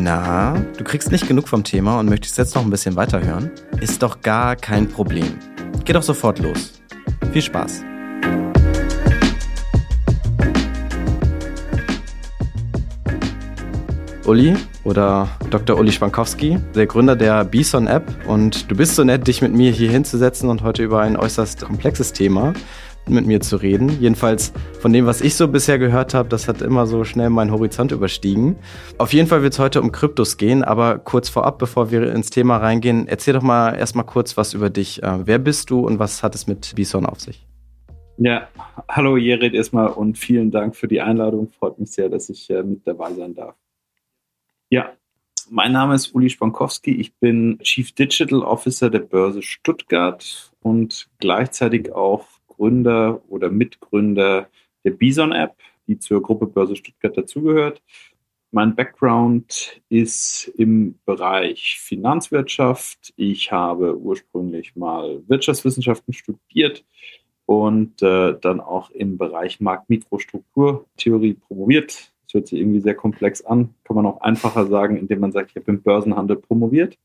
Na, du kriegst nicht genug vom Thema und möchtest jetzt noch ein bisschen weiterhören? Ist doch gar kein Problem. Geh doch sofort los. Viel Spaß. Uli oder Dr. Uli Spankowski, der Gründer der Bison App. Und du bist so nett, dich mit mir hier hinzusetzen und heute über ein äußerst komplexes Thema mit mir zu reden. Jedenfalls von dem, was ich so bisher gehört habe, das hat immer so schnell meinen Horizont überstiegen. Auf jeden Fall wird es heute um Kryptos gehen, aber kurz vorab, bevor wir ins Thema reingehen, erzähl doch mal erstmal kurz was über dich. Äh, wer bist du und was hat es mit Bison auf sich? Ja, hallo Jerid erstmal und vielen Dank für die Einladung. Freut mich sehr, dass ich äh, mit dabei sein darf. Ja, mein Name ist Uli Spankowski. Ich bin Chief Digital Officer der Börse Stuttgart und gleichzeitig auch Gründer oder Mitgründer der Bison App, die zur Gruppe Börse Stuttgart dazugehört. Mein Background ist im Bereich Finanzwirtschaft. Ich habe ursprünglich mal Wirtschaftswissenschaften studiert und äh, dann auch im Bereich Markt-Mikrostrukturtheorie promoviert. Das hört sich irgendwie sehr komplex an. Kann man auch einfacher sagen, indem man sagt, ich habe im Börsenhandel promoviert.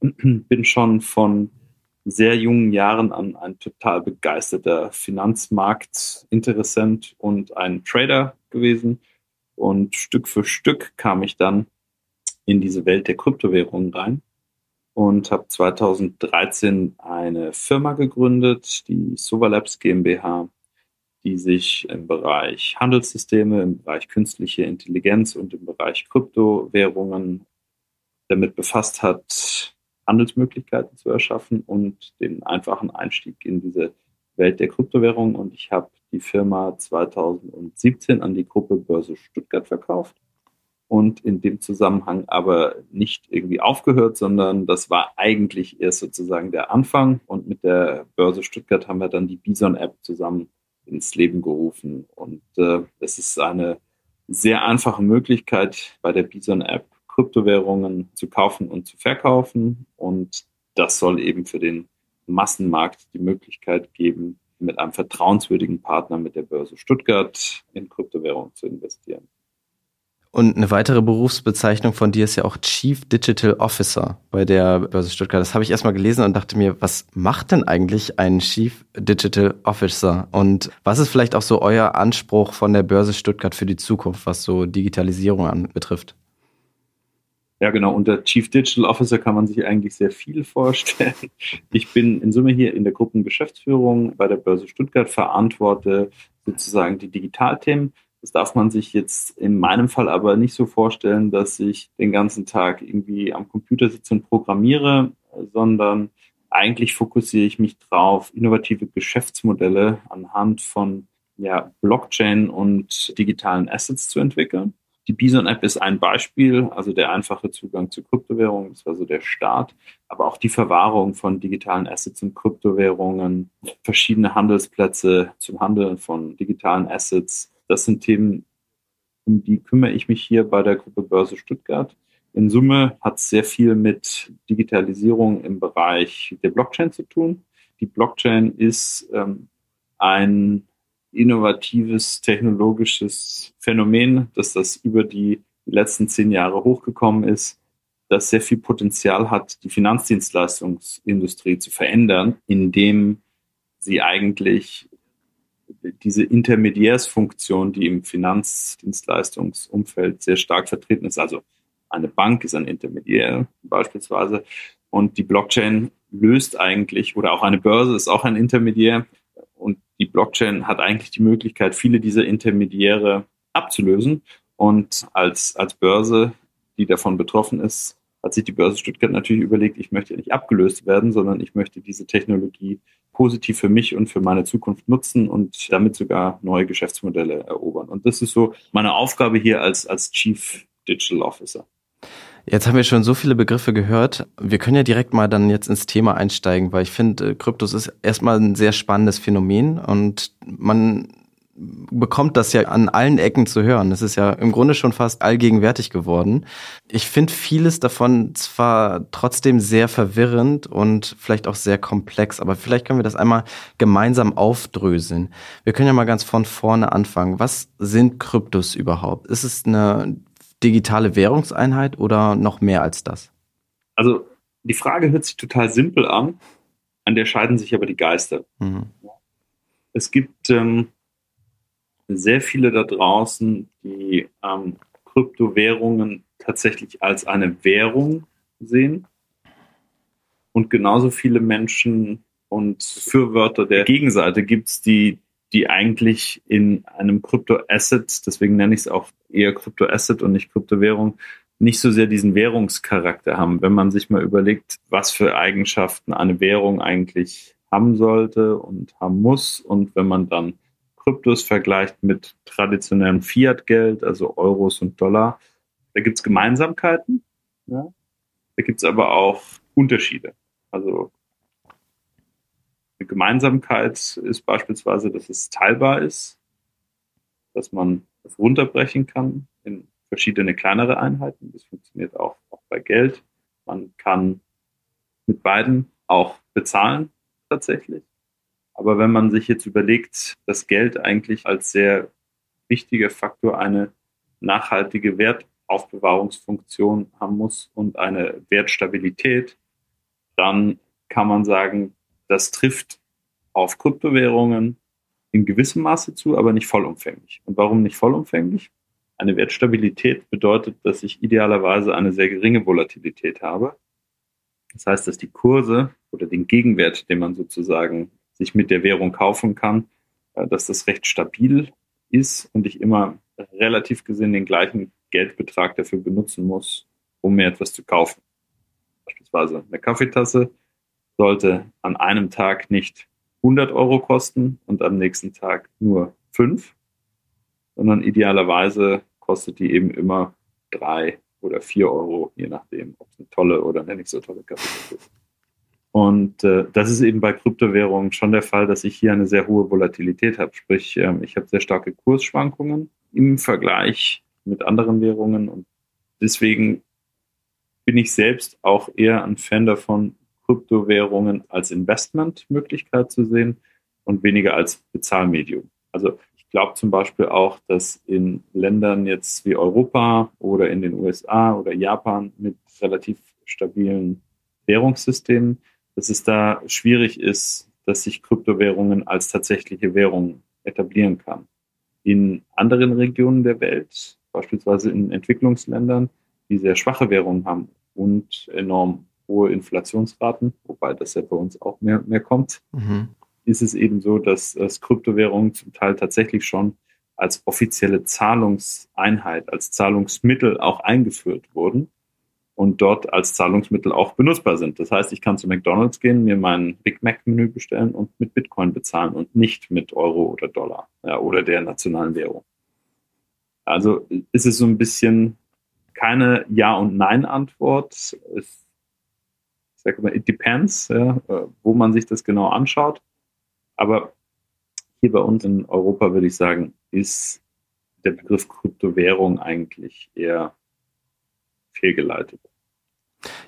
Bin schon von sehr jungen Jahren an ein total begeisterter Finanzmarktinteressent und ein Trader gewesen. Und Stück für Stück kam ich dann in diese Welt der Kryptowährungen rein und habe 2013 eine Firma gegründet, die Sovalabs GmbH, die sich im Bereich Handelssysteme, im Bereich künstliche Intelligenz und im Bereich Kryptowährungen damit befasst hat, Handelsmöglichkeiten zu erschaffen und den einfachen Einstieg in diese Welt der Kryptowährungen. Und ich habe die Firma 2017 an die Gruppe Börse Stuttgart verkauft und in dem Zusammenhang aber nicht irgendwie aufgehört, sondern das war eigentlich erst sozusagen der Anfang. Und mit der Börse Stuttgart haben wir dann die Bison-App zusammen ins Leben gerufen. Und äh, es ist eine sehr einfache Möglichkeit bei der Bison-App Kryptowährungen zu kaufen und zu verkaufen. Und das soll eben für den Massenmarkt die Möglichkeit geben, mit einem vertrauenswürdigen Partner mit der Börse Stuttgart in Kryptowährungen zu investieren. Und eine weitere Berufsbezeichnung von dir ist ja auch Chief Digital Officer bei der Börse Stuttgart. Das habe ich erstmal gelesen und dachte mir, was macht denn eigentlich ein Chief Digital Officer? Und was ist vielleicht auch so euer Anspruch von der Börse Stuttgart für die Zukunft, was so Digitalisierung anbetrifft? Ja, genau. Unter Chief Digital Officer kann man sich eigentlich sehr viel vorstellen. Ich bin in Summe hier in der Gruppengeschäftsführung bei der Börse Stuttgart, verantworte sozusagen die Digitalthemen. Das darf man sich jetzt in meinem Fall aber nicht so vorstellen, dass ich den ganzen Tag irgendwie am Computer sitze und programmiere, sondern eigentlich fokussiere ich mich drauf, innovative Geschäftsmodelle anhand von ja, Blockchain und digitalen Assets zu entwickeln. Die Bison-App ist ein Beispiel, also der einfache Zugang zu Kryptowährungen, das war so der Start, aber auch die Verwahrung von digitalen Assets und Kryptowährungen, verschiedene Handelsplätze zum Handeln von digitalen Assets. Das sind Themen, um die kümmere ich mich hier bei der Gruppe Börse Stuttgart. In Summe hat es sehr viel mit Digitalisierung im Bereich der Blockchain zu tun. Die Blockchain ist ähm, ein innovatives technologisches Phänomen, dass das über die letzten zehn Jahre hochgekommen ist, das sehr viel Potenzial hat, die Finanzdienstleistungsindustrie zu verändern, indem sie eigentlich diese Intermediärsfunktion, die im Finanzdienstleistungsumfeld sehr stark vertreten ist, also eine Bank ist ein Intermediär beispielsweise und die Blockchain löst eigentlich, oder auch eine Börse ist auch ein Intermediär, Blockchain hat eigentlich die Möglichkeit, viele dieser Intermediäre abzulösen. Und als, als Börse, die davon betroffen ist, hat sich die Börse Stuttgart natürlich überlegt, ich möchte nicht abgelöst werden, sondern ich möchte diese Technologie positiv für mich und für meine Zukunft nutzen und damit sogar neue Geschäftsmodelle erobern. Und das ist so meine Aufgabe hier als, als Chief Digital Officer. Jetzt haben wir schon so viele Begriffe gehört. Wir können ja direkt mal dann jetzt ins Thema einsteigen, weil ich finde, äh, Kryptos ist erstmal ein sehr spannendes Phänomen und man bekommt das ja an allen Ecken zu hören. Es ist ja im Grunde schon fast allgegenwärtig geworden. Ich finde vieles davon zwar trotzdem sehr verwirrend und vielleicht auch sehr komplex, aber vielleicht können wir das einmal gemeinsam aufdröseln. Wir können ja mal ganz von vorne anfangen. Was sind Kryptos überhaupt? Ist es eine digitale Währungseinheit oder noch mehr als das? Also die Frage hört sich total simpel an, an der scheiden sich aber die Geister. Mhm. Es gibt ähm, sehr viele da draußen, die ähm, Kryptowährungen tatsächlich als eine Währung sehen. Und genauso viele Menschen und Fürwörter der Gegenseite gibt es, die, die eigentlich in einem Kryptoasset, deswegen nenne ich es auch eher Kryptoasset und nicht Kryptowährung, nicht so sehr diesen Währungscharakter haben. Wenn man sich mal überlegt, was für Eigenschaften eine Währung eigentlich haben sollte und haben muss und wenn man dann Kryptos vergleicht mit traditionellem Fiat-Geld, also Euros und Dollar, da gibt es Gemeinsamkeiten, ja? da gibt es aber auch Unterschiede. Also eine Gemeinsamkeit ist beispielsweise, dass es teilbar ist, dass man es runterbrechen kann in verschiedene kleinere Einheiten. Das funktioniert auch, auch bei Geld. Man kann mit beiden auch bezahlen tatsächlich. Aber wenn man sich jetzt überlegt, dass Geld eigentlich als sehr wichtiger Faktor eine nachhaltige Wertaufbewahrungsfunktion haben muss und eine Wertstabilität, dann kann man sagen, das trifft auf Kryptowährungen in gewissem Maße zu, aber nicht vollumfänglich. Und warum nicht vollumfänglich? Eine Wertstabilität bedeutet, dass ich idealerweise eine sehr geringe Volatilität habe. Das heißt, dass die Kurse oder den Gegenwert, den man sozusagen sich mit der Währung kaufen kann, äh, dass das recht stabil ist und ich immer relativ gesehen den gleichen Geldbetrag dafür benutzen muss, um mir etwas zu kaufen. Beispielsweise eine Kaffeetasse sollte an einem Tag nicht 100 Euro kosten und am nächsten Tag nur 5, sondern idealerweise kostet die eben immer 3 oder 4 Euro, je nachdem, ob es eine tolle oder eine nicht so tolle Kaffeetasse ist. Und äh, das ist eben bei Kryptowährungen schon der Fall, dass ich hier eine sehr hohe Volatilität habe. Sprich, ähm, ich habe sehr starke Kursschwankungen im Vergleich mit anderen Währungen. Und deswegen bin ich selbst auch eher ein Fan davon, Kryptowährungen als Investmentmöglichkeit zu sehen und weniger als Bezahlmedium. Also ich glaube zum Beispiel auch, dass in Ländern jetzt wie Europa oder in den USA oder Japan mit relativ stabilen Währungssystemen dass es da schwierig ist, dass sich Kryptowährungen als tatsächliche Währung etablieren kann. In anderen Regionen der Welt, beispielsweise in Entwicklungsländern, die sehr schwache Währungen haben und enorm hohe Inflationsraten, wobei das ja bei uns auch mehr, mehr kommt, mhm. ist es eben so, dass, dass Kryptowährungen zum Teil tatsächlich schon als offizielle Zahlungseinheit, als Zahlungsmittel auch eingeführt wurden und dort als Zahlungsmittel auch benutzbar sind. Das heißt, ich kann zu McDonald's gehen, mir mein Big Mac-Menü bestellen und mit Bitcoin bezahlen und nicht mit Euro oder Dollar ja, oder der nationalen Währung. Also ist es so ein bisschen keine Ja- und Nein-Antwort. Ich sage mal, it depends, ja, wo man sich das genau anschaut. Aber hier bei uns in Europa würde ich sagen, ist der Begriff Kryptowährung eigentlich eher fehlgeleitet.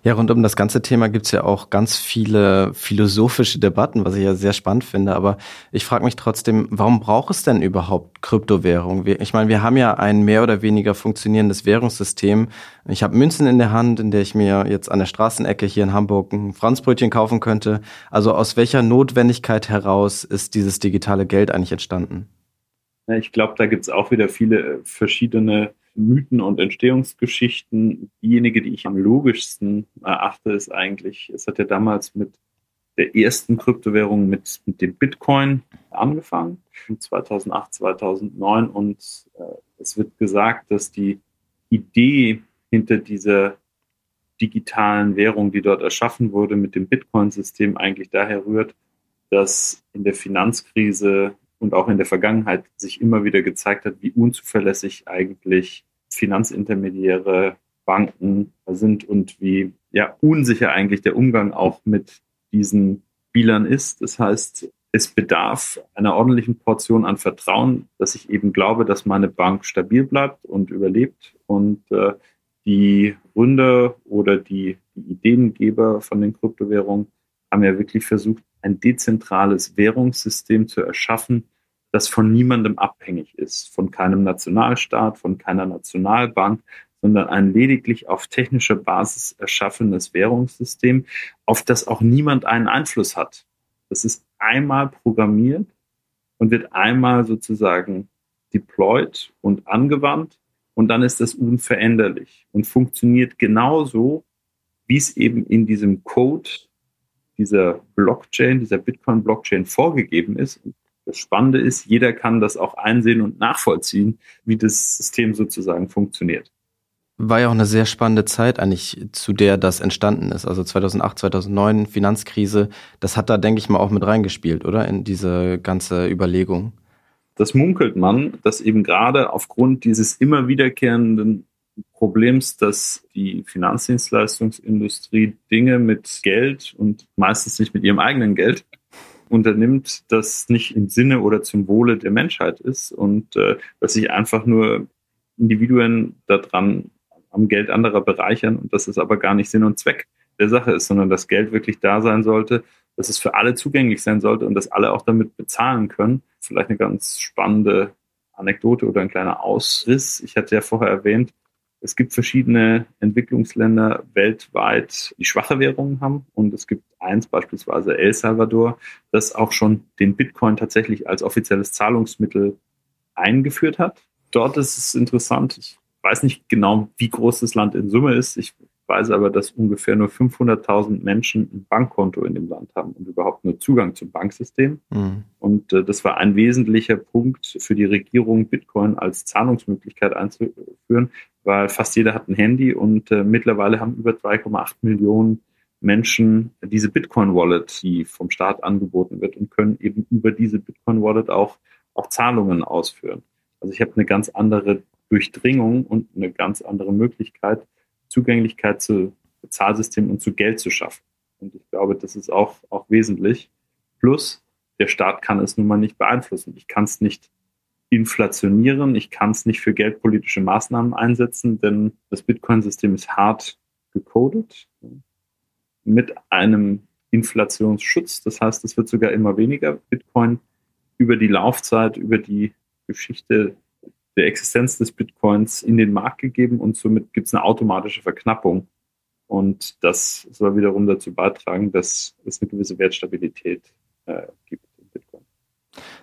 Ja, rund um das ganze Thema gibt's ja auch ganz viele philosophische Debatten, was ich ja sehr spannend finde. Aber ich frage mich trotzdem, warum braucht es denn überhaupt Kryptowährung? Ich meine, wir haben ja ein mehr oder weniger funktionierendes Währungssystem. Ich habe Münzen in der Hand, in der ich mir jetzt an der Straßenecke hier in Hamburg ein Franzbrötchen kaufen könnte. Also aus welcher Notwendigkeit heraus ist dieses digitale Geld eigentlich entstanden? Ich glaube, da gibt's auch wieder viele verschiedene Mythen und Entstehungsgeschichten. Diejenige, die ich am logischsten erachte, ist eigentlich, es hat ja damals mit der ersten Kryptowährung mit, mit dem Bitcoin angefangen, 2008, 2009. Und äh, es wird gesagt, dass die Idee hinter dieser digitalen Währung, die dort erschaffen wurde, mit dem Bitcoin-System eigentlich daher rührt, dass in der Finanzkrise und auch in der Vergangenheit sich immer wieder gezeigt hat, wie unzuverlässig eigentlich Finanzintermediäre, Banken sind und wie ja, unsicher eigentlich der Umgang auch mit diesen Spielern ist. Das heißt, es bedarf einer ordentlichen Portion an Vertrauen, dass ich eben glaube, dass meine Bank stabil bleibt und überlebt und äh, die Gründer oder die, die Ideengeber von den Kryptowährungen haben ja wirklich versucht, ein dezentrales Währungssystem zu erschaffen, das von niemandem abhängig ist, von keinem Nationalstaat, von keiner Nationalbank, sondern ein lediglich auf technischer Basis erschaffenes Währungssystem, auf das auch niemand einen Einfluss hat. Das ist einmal programmiert und wird einmal sozusagen deployed und angewandt und dann ist das unveränderlich und funktioniert genauso, wie es eben in diesem Code dieser Blockchain, dieser Bitcoin-Blockchain vorgegeben ist. Das Spannende ist, jeder kann das auch einsehen und nachvollziehen, wie das System sozusagen funktioniert. War ja auch eine sehr spannende Zeit eigentlich, zu der das entstanden ist. Also 2008, 2009, Finanzkrise. Das hat da, denke ich mal, auch mit reingespielt, oder? In diese ganze Überlegung. Das munkelt man, dass eben gerade aufgrund dieses immer wiederkehrenden Problems, dass die Finanzdienstleistungsindustrie Dinge mit Geld und meistens nicht mit ihrem eigenen Geld unternimmt, das nicht im Sinne oder zum Wohle der Menschheit ist und äh, dass sich einfach nur Individuen daran am Geld anderer bereichern und dass es aber gar nicht Sinn und Zweck der Sache ist, sondern dass Geld wirklich da sein sollte, dass es für alle zugänglich sein sollte und dass alle auch damit bezahlen können. Vielleicht eine ganz spannende Anekdote oder ein kleiner Ausriss. Ich hatte ja vorher erwähnt, es gibt verschiedene Entwicklungsländer weltweit, die schwache Währungen haben. Und es gibt eins, beispielsweise El Salvador, das auch schon den Bitcoin tatsächlich als offizielles Zahlungsmittel eingeführt hat. Dort ist es interessant. Ich weiß nicht genau, wie groß das Land in Summe ist. Ich weiß aber, dass ungefähr nur 500.000 Menschen ein Bankkonto in dem Land haben und überhaupt nur Zugang zum Banksystem. Mhm. Und äh, das war ein wesentlicher Punkt für die Regierung, Bitcoin als Zahlungsmöglichkeit einzuführen, weil fast jeder hat ein Handy und äh, mittlerweile haben über 2,8 Millionen Menschen diese Bitcoin-Wallet, die vom Staat angeboten wird und können eben über diese Bitcoin-Wallet auch, auch Zahlungen ausführen. Also ich habe eine ganz andere Durchdringung und eine ganz andere Möglichkeit, Zugänglichkeit zu Bezahlsystemen und zu Geld zu schaffen. Und ich glaube, das ist auch, auch wesentlich. Plus, der Staat kann es nun mal nicht beeinflussen. Ich kann es nicht inflationieren, ich kann es nicht für geldpolitische Maßnahmen einsetzen, denn das Bitcoin-System ist hart gecodet mit einem Inflationsschutz. Das heißt, es wird sogar immer weniger Bitcoin über die Laufzeit, über die Geschichte der Existenz des Bitcoins in den Markt gegeben und somit gibt es eine automatische Verknappung. Und das soll wiederum dazu beitragen, dass es eine gewisse Wertstabilität äh, gibt in Bitcoin.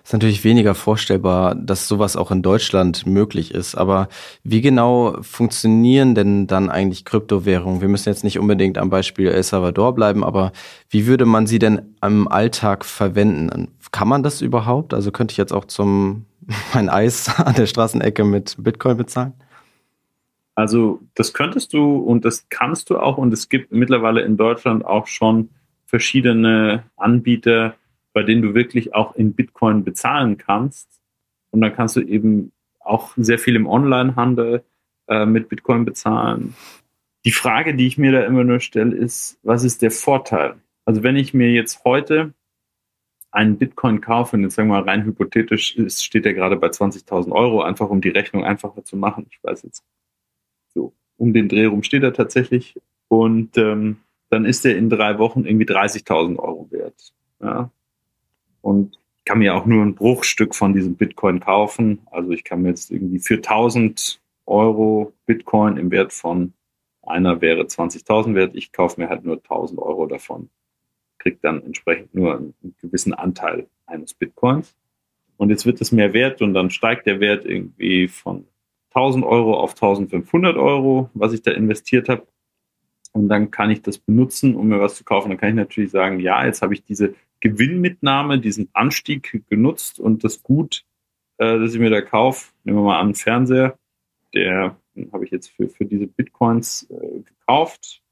ist natürlich weniger vorstellbar, dass sowas auch in Deutschland möglich ist. Aber wie genau funktionieren denn dann eigentlich Kryptowährungen? Wir müssen jetzt nicht unbedingt am Beispiel El Salvador bleiben, aber wie würde man sie denn im Alltag verwenden? Kann man das überhaupt? Also könnte ich jetzt auch zum mein Eis an der Straßenecke mit Bitcoin bezahlen? Also das könntest du und das kannst du auch und es gibt mittlerweile in Deutschland auch schon verschiedene Anbieter, bei denen du wirklich auch in Bitcoin bezahlen kannst. Und dann kannst du eben auch sehr viel im Onlinehandel äh, mit Bitcoin bezahlen. Die Frage, die ich mir da immer nur stelle, ist, was ist der Vorteil? Also wenn ich mir jetzt heute einen Bitcoin kaufe, und jetzt sagen wir mal rein hypothetisch, ist, steht der gerade bei 20.000 Euro, einfach um die Rechnung einfacher zu machen. Ich weiß jetzt, so um den Dreh rum steht er tatsächlich. Und ähm, dann ist er in drei Wochen irgendwie 30.000 Euro wert. Ja? Und ich kann mir auch nur ein Bruchstück von diesem Bitcoin kaufen. Also ich kann mir jetzt irgendwie für 1.000 Euro Bitcoin im Wert von einer wäre 20.000 wert. Ich kaufe mir halt nur 1.000 Euro davon kriegt dann entsprechend nur einen gewissen Anteil eines Bitcoins. Und jetzt wird es mehr wert und dann steigt der Wert irgendwie von 1000 Euro auf 1500 Euro, was ich da investiert habe. Und dann kann ich das benutzen, um mir was zu kaufen. Dann kann ich natürlich sagen, ja, jetzt habe ich diese Gewinnmitnahme, diesen Anstieg genutzt und das Gut, äh, das ich mir da kaufe, nehmen wir mal an, einen Fernseher, der habe ich jetzt für, für diese Bitcoins äh, gekauft,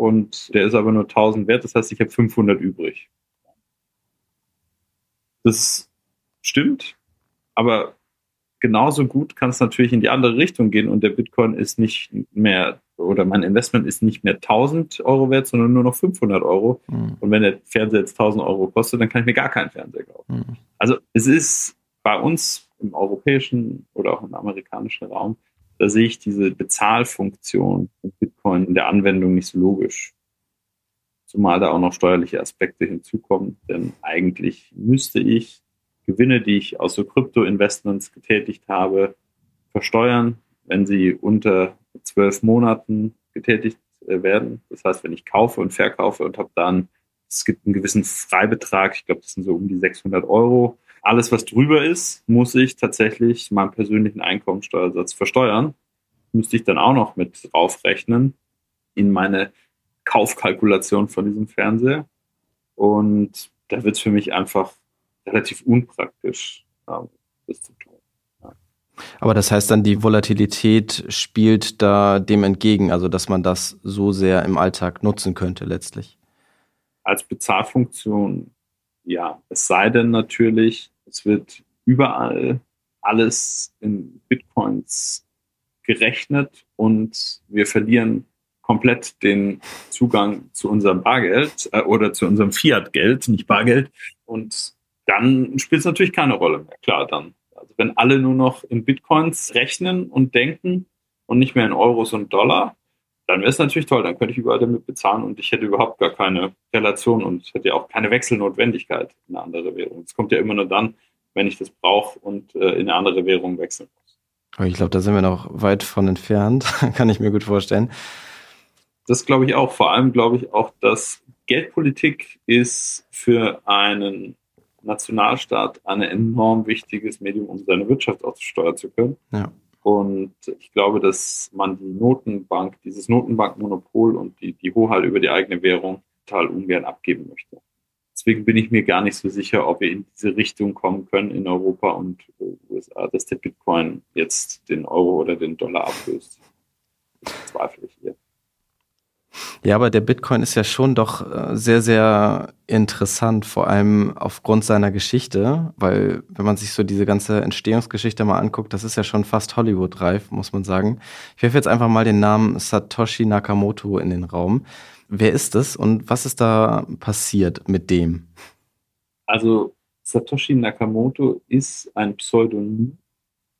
und der ist aber nur 1000 wert, das heißt, ich habe 500 übrig. Das stimmt, aber genauso gut kann es natürlich in die andere Richtung gehen und der Bitcoin ist nicht mehr oder mein Investment ist nicht mehr 1000 Euro wert, sondern nur noch 500 Euro. Mhm. Und wenn der Fernseher jetzt 1000 Euro kostet, dann kann ich mir gar keinen Fernseher kaufen. Mhm. Also es ist bei uns im europäischen oder auch im amerikanischen Raum da sehe ich diese Bezahlfunktion mit Bitcoin in der Anwendung nicht so logisch. Zumal da auch noch steuerliche Aspekte hinzukommen, denn eigentlich müsste ich Gewinne, die ich aus so Krypto-Investments getätigt habe, versteuern, wenn sie unter zwölf Monaten getätigt äh, werden. Das heißt, wenn ich kaufe und verkaufe und habe dann, es gibt einen gewissen Freibetrag, ich glaube, das sind so um die 600 Euro. Alles, was drüber ist, muss ich tatsächlich meinen persönlichen Einkommensteuersatz versteuern. Müsste ich dann auch noch mit draufrechnen in meine Kaufkalkulation von diesem Fernseher. Und da wird es für mich einfach relativ unpraktisch, das zu tun. Aber das heißt dann, die Volatilität spielt da dem entgegen, also dass man das so sehr im Alltag nutzen könnte letztlich. Als Bezahlfunktion, ja. Es sei denn natürlich, es wird überall alles in Bitcoins gerechnet und wir verlieren komplett den Zugang zu unserem Bargeld äh, oder zu unserem Fiat-Geld, nicht Bargeld. Und dann spielt es natürlich keine Rolle mehr. Klar, dann also wenn alle nur noch in Bitcoins rechnen und denken und nicht mehr in Euros und Dollar, dann wäre es natürlich toll. Dann könnte ich überall damit bezahlen und ich hätte überhaupt gar keine Relation und hätte ja auch keine Wechselnotwendigkeit in eine andere Währung. Es kommt ja immer nur dann, wenn ich das brauche und äh, in eine andere Währung wechseln muss. Aber ich glaube, da sind wir noch weit von entfernt, kann ich mir gut vorstellen. Das glaube ich auch. Vor allem glaube ich auch, dass Geldpolitik ist für einen Nationalstaat ein enorm wichtiges Medium, um seine Wirtschaft auch steuern zu können. Ja. Und ich glaube, dass man die Notenbank, dieses Notenbankmonopol und die, die Hoheit über die eigene Währung total ungern abgeben möchte. Deswegen bin ich mir gar nicht so sicher, ob wir in diese Richtung kommen können in Europa und USA, dass der Bitcoin jetzt den Euro oder den Dollar ablöst. Das zweifle ich hier. Ja, aber der Bitcoin ist ja schon doch äh, sehr, sehr interessant, vor allem aufgrund seiner Geschichte, weil wenn man sich so diese ganze Entstehungsgeschichte mal anguckt, das ist ja schon fast Hollywood-reif, muss man sagen. Ich werfe jetzt einfach mal den Namen Satoshi Nakamoto in den Raum. Wer ist es und was ist da passiert mit dem? Also Satoshi Nakamoto ist ein Pseudonym,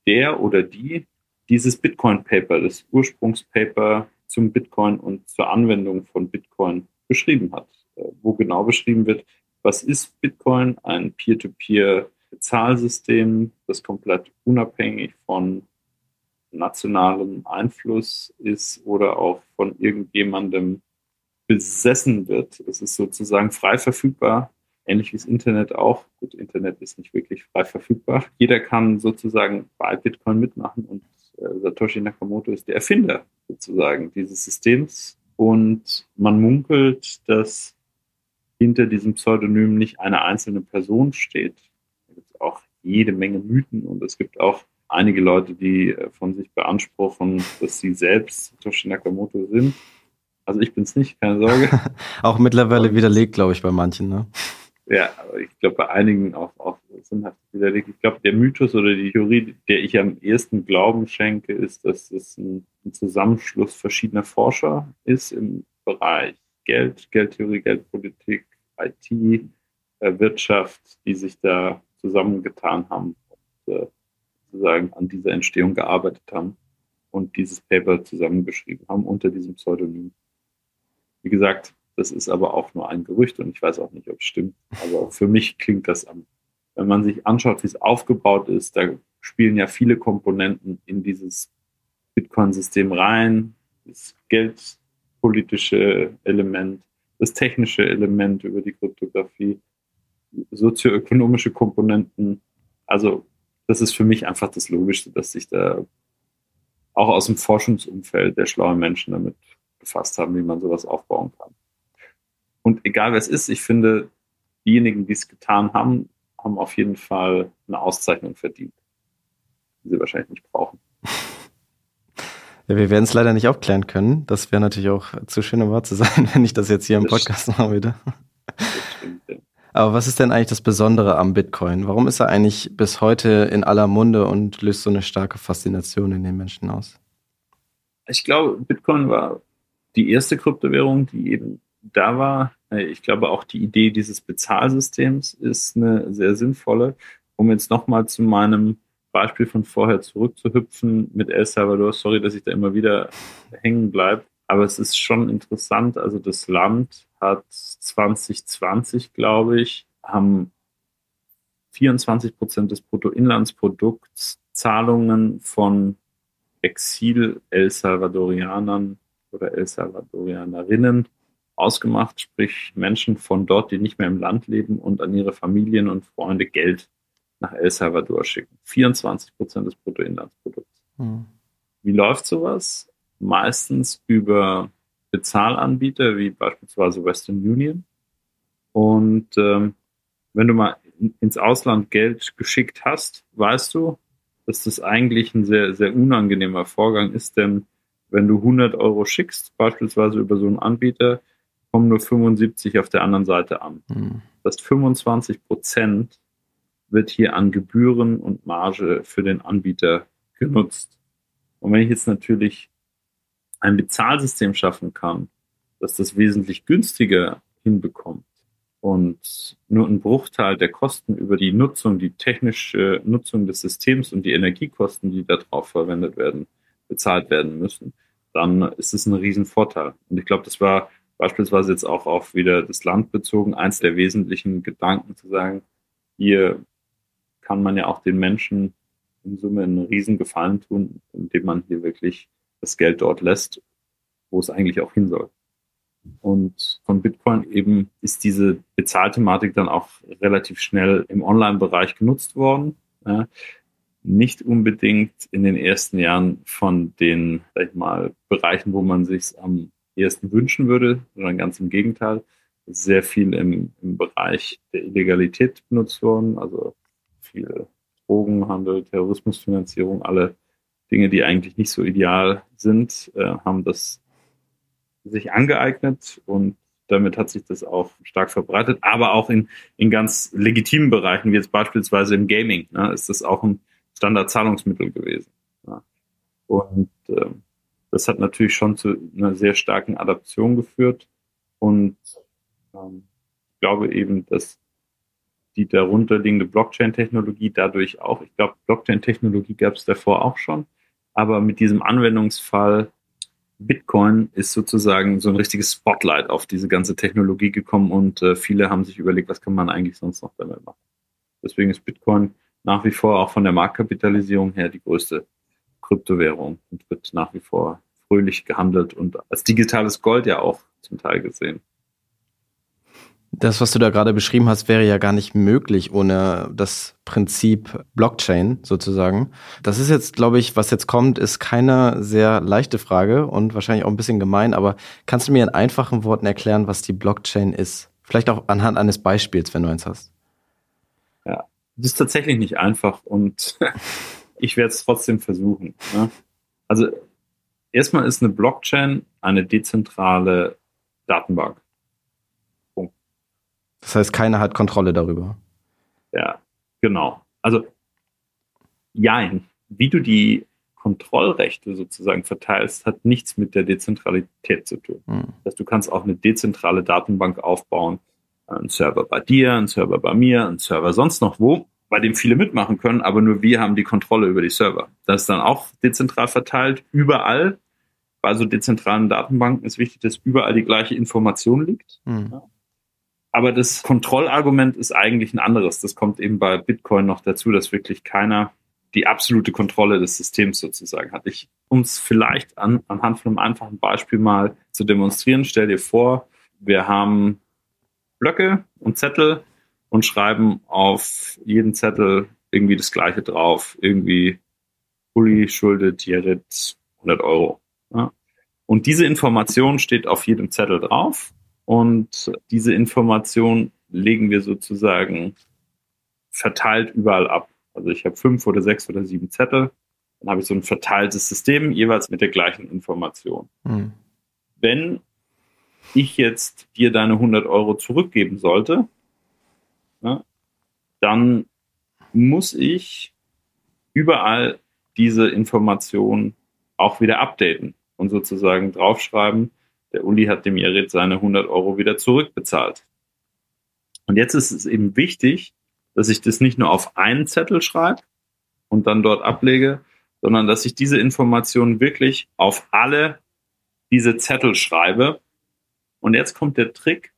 der oder die dieses Bitcoin-Paper, das Ursprungspaper zum Bitcoin und zur Anwendung von Bitcoin beschrieben hat, äh, wo genau beschrieben wird, was ist Bitcoin, ein Peer-to-Peer-Bezahlsystem, das komplett unabhängig von nationalem Einfluss ist oder auch von irgendjemandem besessen wird. Es ist sozusagen frei verfügbar, ähnlich wie das Internet auch. Gut, Internet ist nicht wirklich frei verfügbar. Jeder kann sozusagen bei Bitcoin mitmachen und Satoshi Nakamoto ist der Erfinder sozusagen dieses Systems. Und man munkelt, dass hinter diesem Pseudonym nicht eine einzelne Person steht. Da gibt es auch jede Menge Mythen und es gibt auch einige Leute, die äh, von sich beanspruchen, dass sie selbst Satoshi Nakamoto sind. Also ich bin es nicht, keine Sorge. auch mittlerweile widerlegt, glaube ich, bei manchen, ne? Ja, ich glaube bei einigen auch, auch sinnhaft widerlegt. Ich glaube, der Mythos oder die Theorie, der ich am ehesten Glauben schenke, ist, dass es ein, ein Zusammenschluss verschiedener Forscher ist im Bereich Geld, Geldtheorie, Geldpolitik, IT, äh, Wirtschaft, die sich da zusammengetan haben und äh, sozusagen an dieser Entstehung gearbeitet haben und dieses Paper zusammengeschrieben haben unter diesem Pseudonym. Wie gesagt, das ist aber auch nur ein Gerücht und ich weiß auch nicht, ob es stimmt. Aber für mich klingt das am, wenn man sich anschaut, wie es aufgebaut ist, da spielen ja viele Komponenten in dieses Bitcoin-System rein. Das geldpolitische Element, das technische Element über die Kryptographie, sozioökonomische Komponenten. Also das ist für mich einfach das Logischste, dass sich da auch aus dem Forschungsumfeld der schlauen Menschen damit befasst haben, wie man sowas aufbauen kann. Und egal wer es ist, ich finde, diejenigen, die es getan haben, haben auf jeden Fall eine Auszeichnung verdient, die sie wahrscheinlich nicht brauchen. Ja, wir werden es leider nicht aufklären können. Das wäre natürlich auch zu schön, um wahr zu sein, wenn ich das jetzt hier im Podcast machen würde. Aber was ist denn eigentlich das Besondere am Bitcoin? Warum ist er eigentlich bis heute in aller Munde und löst so eine starke Faszination in den Menschen aus? Ich glaube, Bitcoin war die erste Kryptowährung, die eben da war. Äh, ich glaube, auch die Idee dieses Bezahlsystems ist eine sehr sinnvolle. Um jetzt nochmal zu meinem Beispiel von vorher zurückzuhüpfen mit El Salvador, sorry, dass ich da immer wieder hängen bleibe, aber es ist schon interessant. Also das Land hat 2020, glaube ich, haben 24 Prozent des Bruttoinlandsprodukts Zahlungen von Exil-El Salvadorianern oder El Salvadorianerinnen ausgemacht, sprich Menschen von dort, die nicht mehr im Land leben und an ihre Familien und Freunde Geld nach El Salvador schicken. 24 Prozent des Bruttoinlandsprodukts. Mhm. Wie läuft sowas? Meistens über Bezahlanbieter wie beispielsweise Western Union. Und ähm, wenn du mal ins Ausland Geld geschickt hast, weißt du, dass das eigentlich ein sehr, sehr unangenehmer Vorgang ist, denn wenn du 100 Euro schickst, beispielsweise über so einen Anbieter, kommen nur 75 auf der anderen Seite an. Mhm. Das heißt, 25 Prozent wird hier an Gebühren und Marge für den Anbieter genutzt. Und wenn ich jetzt natürlich ein Bezahlsystem schaffen kann, das das wesentlich günstiger hinbekommt und nur ein Bruchteil der Kosten über die Nutzung, die technische Nutzung des Systems und die Energiekosten, die darauf verwendet werden, bezahlt werden müssen, dann ist es ein Riesenvorteil. Und ich glaube, das war beispielsweise jetzt auch auf wieder das Land bezogen, eins der wesentlichen Gedanken zu sagen, hier kann man ja auch den Menschen in Summe einen Riesengefallen tun, indem man hier wirklich das Geld dort lässt, wo es eigentlich auch hin soll. Und von Bitcoin eben ist diese Bezahlthematik dann auch relativ schnell im Online-Bereich genutzt worden. Ja. Nicht unbedingt in den ersten Jahren von den, sag ich mal, Bereichen, wo man sich am ersten wünschen würde, sondern ganz im Gegenteil. Sehr viel im, im Bereich der Illegalität benutzt worden, also viel Drogenhandel, Terrorismusfinanzierung, alle Dinge, die eigentlich nicht so ideal sind, äh, haben das sich angeeignet und damit hat sich das auch stark verbreitet, aber auch in, in ganz legitimen Bereichen, wie jetzt beispielsweise im Gaming, ne, ist das auch ein Standardzahlungsmittel gewesen. Ja. Und äh, das hat natürlich schon zu einer sehr starken Adaption geführt und ähm, ich glaube eben, dass die darunterliegende Blockchain-Technologie dadurch auch, ich glaube, Blockchain-Technologie gab es davor auch schon, aber mit diesem Anwendungsfall Bitcoin ist sozusagen so ein richtiges Spotlight auf diese ganze Technologie gekommen und äh, viele haben sich überlegt, was kann man eigentlich sonst noch damit machen. Deswegen ist Bitcoin nach wie vor auch von der Marktkapitalisierung her die größte Kryptowährung und wird nach wie vor fröhlich gehandelt und als digitales Gold ja auch zum Teil gesehen. Das, was du da gerade beschrieben hast, wäre ja gar nicht möglich ohne das Prinzip Blockchain sozusagen. Das ist jetzt, glaube ich, was jetzt kommt, ist keine sehr leichte Frage und wahrscheinlich auch ein bisschen gemein, aber kannst du mir in einfachen Worten erklären, was die Blockchain ist? Vielleicht auch anhand eines Beispiels, wenn du eins hast. Ja, das ist tatsächlich nicht einfach und ich werde es trotzdem versuchen. Ne? Also erstmal ist eine Blockchain eine dezentrale Datenbank. Das heißt, keiner hat Kontrolle darüber. Ja, genau. Also, jein. Wie du die Kontrollrechte sozusagen verteilst, hat nichts mit der Dezentralität zu tun. Hm. Das heißt, du kannst auch eine dezentrale Datenbank aufbauen. Ein Server bei dir, ein Server bei mir, ein Server sonst noch wo, bei dem viele mitmachen können, aber nur wir haben die Kontrolle über die Server. Das ist dann auch dezentral verteilt, überall. Bei so dezentralen Datenbanken ist wichtig, dass überall die gleiche Information liegt. Hm. Aber das Kontrollargument ist eigentlich ein anderes. Das kommt eben bei Bitcoin noch dazu, dass wirklich keiner die absolute Kontrolle des Systems sozusagen hat. Ich, um es vielleicht an, anhand von einem einfachen Beispiel mal zu demonstrieren, stell dir vor, wir haben Blöcke und Zettel und schreiben auf jeden Zettel irgendwie das Gleiche drauf. Irgendwie Uli schuldet Jared 100 Euro. Ja. Und diese Information steht auf jedem Zettel drauf und diese Information legen wir sozusagen verteilt überall ab. Also ich habe fünf oder sechs oder sieben Zettel. Dann habe ich so ein verteiltes System, jeweils mit der gleichen Information. Mhm. Wenn ich jetzt dir deine 100 Euro zurückgeben sollte, ja, dann muss ich überall diese Information auch wieder updaten und sozusagen draufschreiben, der Uli hat dem Erit seine 100 Euro wieder zurückbezahlt. Und jetzt ist es eben wichtig, dass ich das nicht nur auf einen Zettel schreibe und dann dort ablege, sondern dass ich diese Informationen wirklich auf alle diese Zettel schreibe. Und jetzt kommt der Trick.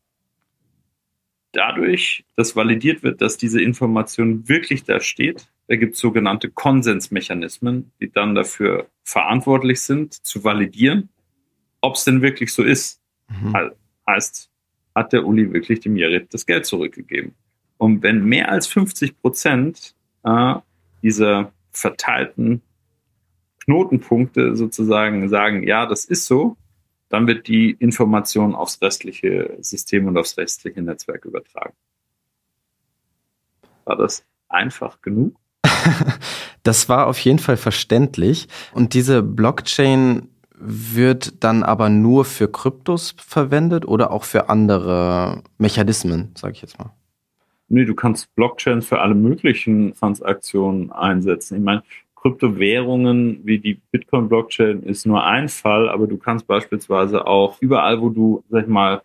Dadurch, dass validiert wird, dass diese Information wirklich da steht, da gibt es sogenannte Konsensmechanismen, die dann dafür verantwortlich sind, zu validieren, ob es denn wirklich so ist. Mhm. Heißt, hat der Uli wirklich dem Jerit das Geld zurückgegeben? Und wenn mehr als 50 Prozent äh, dieser verteilten Knotenpunkte sozusagen sagen, ja, das ist so, dann wird die Information aufs restliche System und aufs restliche Netzwerk übertragen. War das einfach genug? das war auf jeden Fall verständlich. Und diese Blockchain wird dann aber nur für Kryptos verwendet oder auch für andere Mechanismen, sage ich jetzt mal? Nee, du kannst Blockchain für alle möglichen Transaktionen einsetzen. Ich meine, Kryptowährungen wie die Bitcoin-Blockchain ist nur ein Fall, aber du kannst beispielsweise auch überall, wo du, sag ich mal,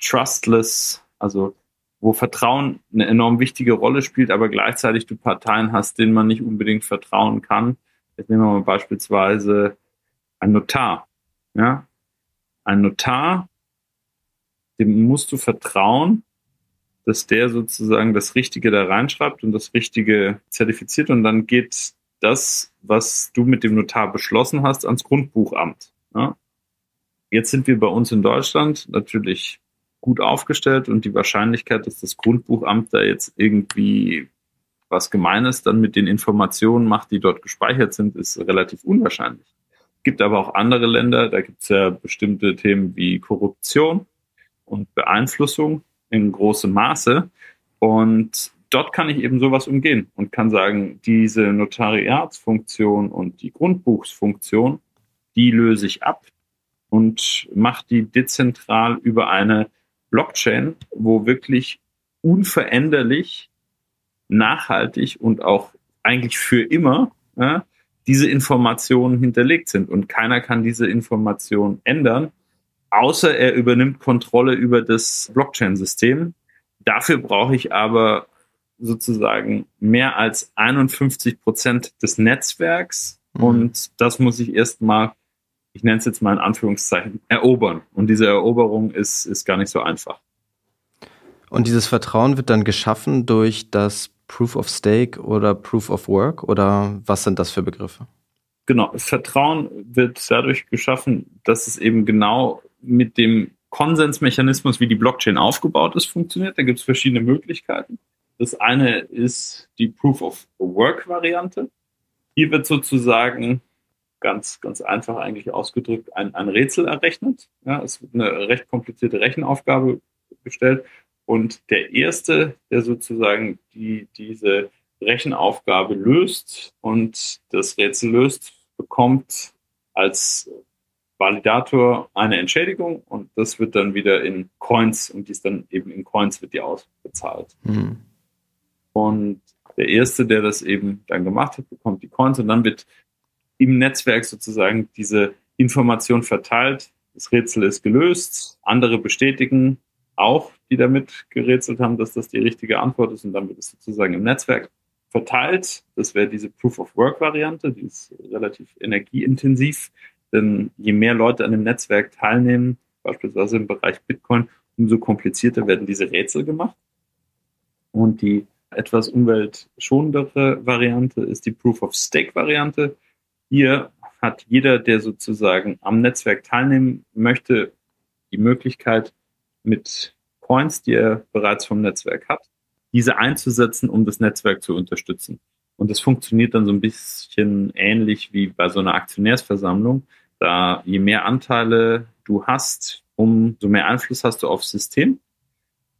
trustless, also wo Vertrauen eine enorm wichtige Rolle spielt, aber gleichzeitig du Parteien hast, denen man nicht unbedingt vertrauen kann. Jetzt nehmen wir mal beispielsweise ein Notar. Ja? Ein Notar, dem musst du vertrauen, dass der sozusagen das Richtige da reinschreibt und das Richtige zertifiziert und dann geht das, was du mit dem Notar beschlossen hast, ans Grundbuchamt. Ja? Jetzt sind wir bei uns in Deutschland natürlich gut aufgestellt und die Wahrscheinlichkeit, dass das Grundbuchamt da jetzt irgendwie was Gemeines dann mit den Informationen macht, die dort gespeichert sind, ist relativ unwahrscheinlich. Gibt aber auch andere Länder, da gibt es ja bestimmte Themen wie Korruption und Beeinflussung in großem Maße. Und dort kann ich eben sowas umgehen und kann sagen, diese Notariatsfunktion und die Grundbuchsfunktion, die löse ich ab und mache die dezentral über eine Blockchain, wo wirklich unveränderlich, nachhaltig und auch eigentlich für immer ja, diese Informationen hinterlegt sind. Und keiner kann diese Informationen ändern, außer er übernimmt Kontrolle über das Blockchain-System. Dafür brauche ich aber sozusagen mehr als 51 Prozent des Netzwerks. Mhm. Und das muss ich erstmal ich nenne es jetzt mal in Anführungszeichen, erobern. Und diese Eroberung ist, ist gar nicht so einfach. Und dieses Vertrauen wird dann geschaffen durch das Proof of Stake oder Proof of Work oder was sind das für Begriffe? Genau, Vertrauen wird dadurch geschaffen, dass es eben genau mit dem Konsensmechanismus, wie die Blockchain aufgebaut ist, funktioniert. Da gibt es verschiedene Möglichkeiten. Das eine ist die Proof of Work Variante. Hier wird sozusagen ganz, ganz einfach eigentlich ausgedrückt ein, ein Rätsel errechnet. Ja, es wird eine recht komplizierte Rechenaufgabe gestellt. Und der Erste, der sozusagen die, diese Rechenaufgabe löst und das Rätsel löst, bekommt als Validator eine Entschädigung und das wird dann wieder in Coins und die ist dann eben in Coins wird die ausbezahlt. Mhm. Und der Erste, der das eben dann gemacht hat, bekommt die Coins und dann wird im Netzwerk sozusagen diese Information verteilt. Das Rätsel ist gelöst. Andere bestätigen auch, die damit gerätselt haben, dass das die richtige Antwort ist. Und dann wird es sozusagen im Netzwerk verteilt. Das wäre diese Proof of Work Variante. Die ist relativ energieintensiv. Denn je mehr Leute an dem Netzwerk teilnehmen, beispielsweise im Bereich Bitcoin, umso komplizierter werden diese Rätsel gemacht. Und die etwas umweltschonendere Variante ist die Proof of Stake Variante. Hier hat jeder, der sozusagen am Netzwerk teilnehmen möchte, die Möglichkeit, mit Coins, die er bereits vom Netzwerk hat, diese einzusetzen, um das Netzwerk zu unterstützen. Und das funktioniert dann so ein bisschen ähnlich wie bei so einer Aktionärsversammlung. Da je mehr Anteile du hast, umso mehr Einfluss hast du aufs System.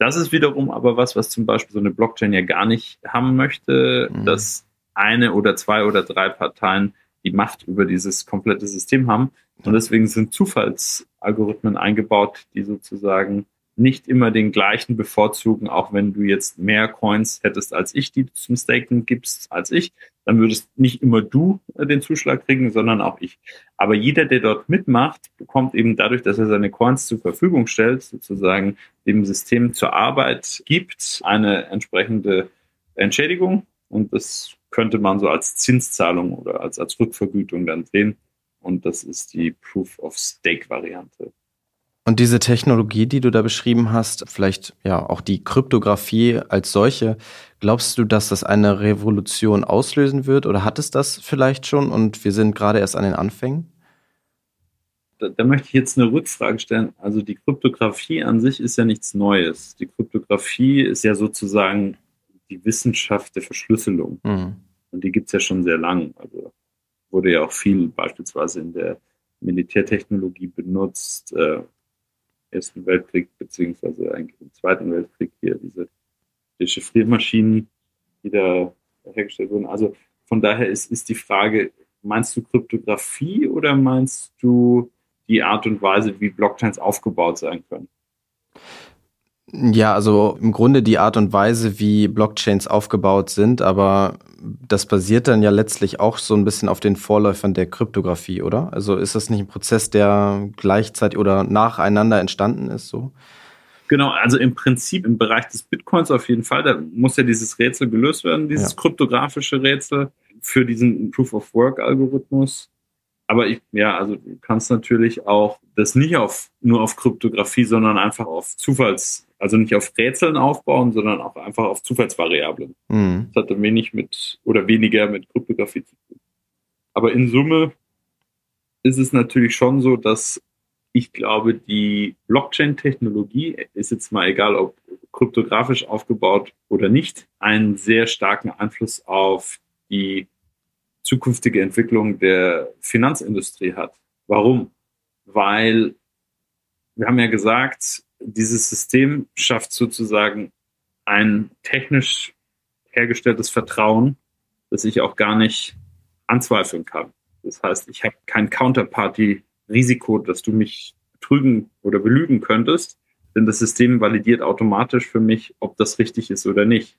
Das ist wiederum aber was, was zum Beispiel so eine Blockchain ja gar nicht haben möchte, mhm. dass eine oder zwei oder drei Parteien die Macht über dieses komplette System haben. Und deswegen sind Zufallsalgorithmen eingebaut, die sozusagen nicht immer den gleichen bevorzugen, auch wenn du jetzt mehr Coins hättest als ich, die du zum Staken gibst als ich, dann würdest nicht immer du äh, den Zuschlag kriegen, sondern auch ich. Aber jeder, der dort mitmacht, bekommt eben dadurch, dass er seine Coins zur Verfügung stellt, sozusagen dem System zur Arbeit gibt, eine entsprechende Entschädigung. Und das könnte man so als Zinszahlung oder als, als Rückvergütung dann sehen. Und das ist die Proof of Stake Variante. Und diese Technologie, die du da beschrieben hast, vielleicht ja auch die Kryptographie als solche, glaubst du, dass das eine Revolution auslösen wird oder hat es das vielleicht schon und wir sind gerade erst an den Anfängen? Da, da möchte ich jetzt eine Rückfrage stellen. Also die Kryptographie an sich ist ja nichts Neues. Die Kryptographie ist ja sozusagen die Wissenschaft der Verschlüsselung. Mhm. Und die gibt es ja schon sehr lang. Also wurde ja auch viel beispielsweise in der Militärtechnologie benutzt. Ersten Weltkrieg, beziehungsweise eigentlich im Zweiten Weltkrieg hier diese Dechiffriermaschinen, die da hergestellt wurden. Also von daher ist, ist die Frage, meinst du Kryptographie oder meinst du die Art und Weise, wie Blockchains aufgebaut sein können? Ja, also im Grunde die Art und Weise, wie Blockchains aufgebaut sind, aber das basiert dann ja letztlich auch so ein bisschen auf den Vorläufern der Kryptographie, oder? Also ist das nicht ein Prozess, der gleichzeitig oder nacheinander entstanden ist, so? Genau, also im Prinzip im Bereich des Bitcoins auf jeden Fall, da muss ja dieses Rätsel gelöst werden, dieses ja. kryptografische Rätsel für diesen Proof of Work Algorithmus. Aber ich, ja, also du kannst natürlich auch das nicht auf, nur auf Kryptographie, sondern einfach auf Zufalls, also nicht auf Rätseln aufbauen, sondern auch einfach auf Zufallsvariablen. Mhm. Das hat dann wenig mit oder weniger mit Kryptographie zu tun. Aber in Summe ist es natürlich schon so, dass ich glaube, die Blockchain-Technologie ist jetzt mal egal, ob kryptografisch aufgebaut oder nicht, einen sehr starken Einfluss auf die zukünftige Entwicklung der Finanzindustrie hat. Warum? Weil wir haben ja gesagt, dieses System schafft sozusagen ein technisch hergestelltes Vertrauen, das ich auch gar nicht anzweifeln kann. Das heißt, ich habe kein Counterparty-Risiko, dass du mich betrügen oder belügen könntest, denn das System validiert automatisch für mich, ob das richtig ist oder nicht.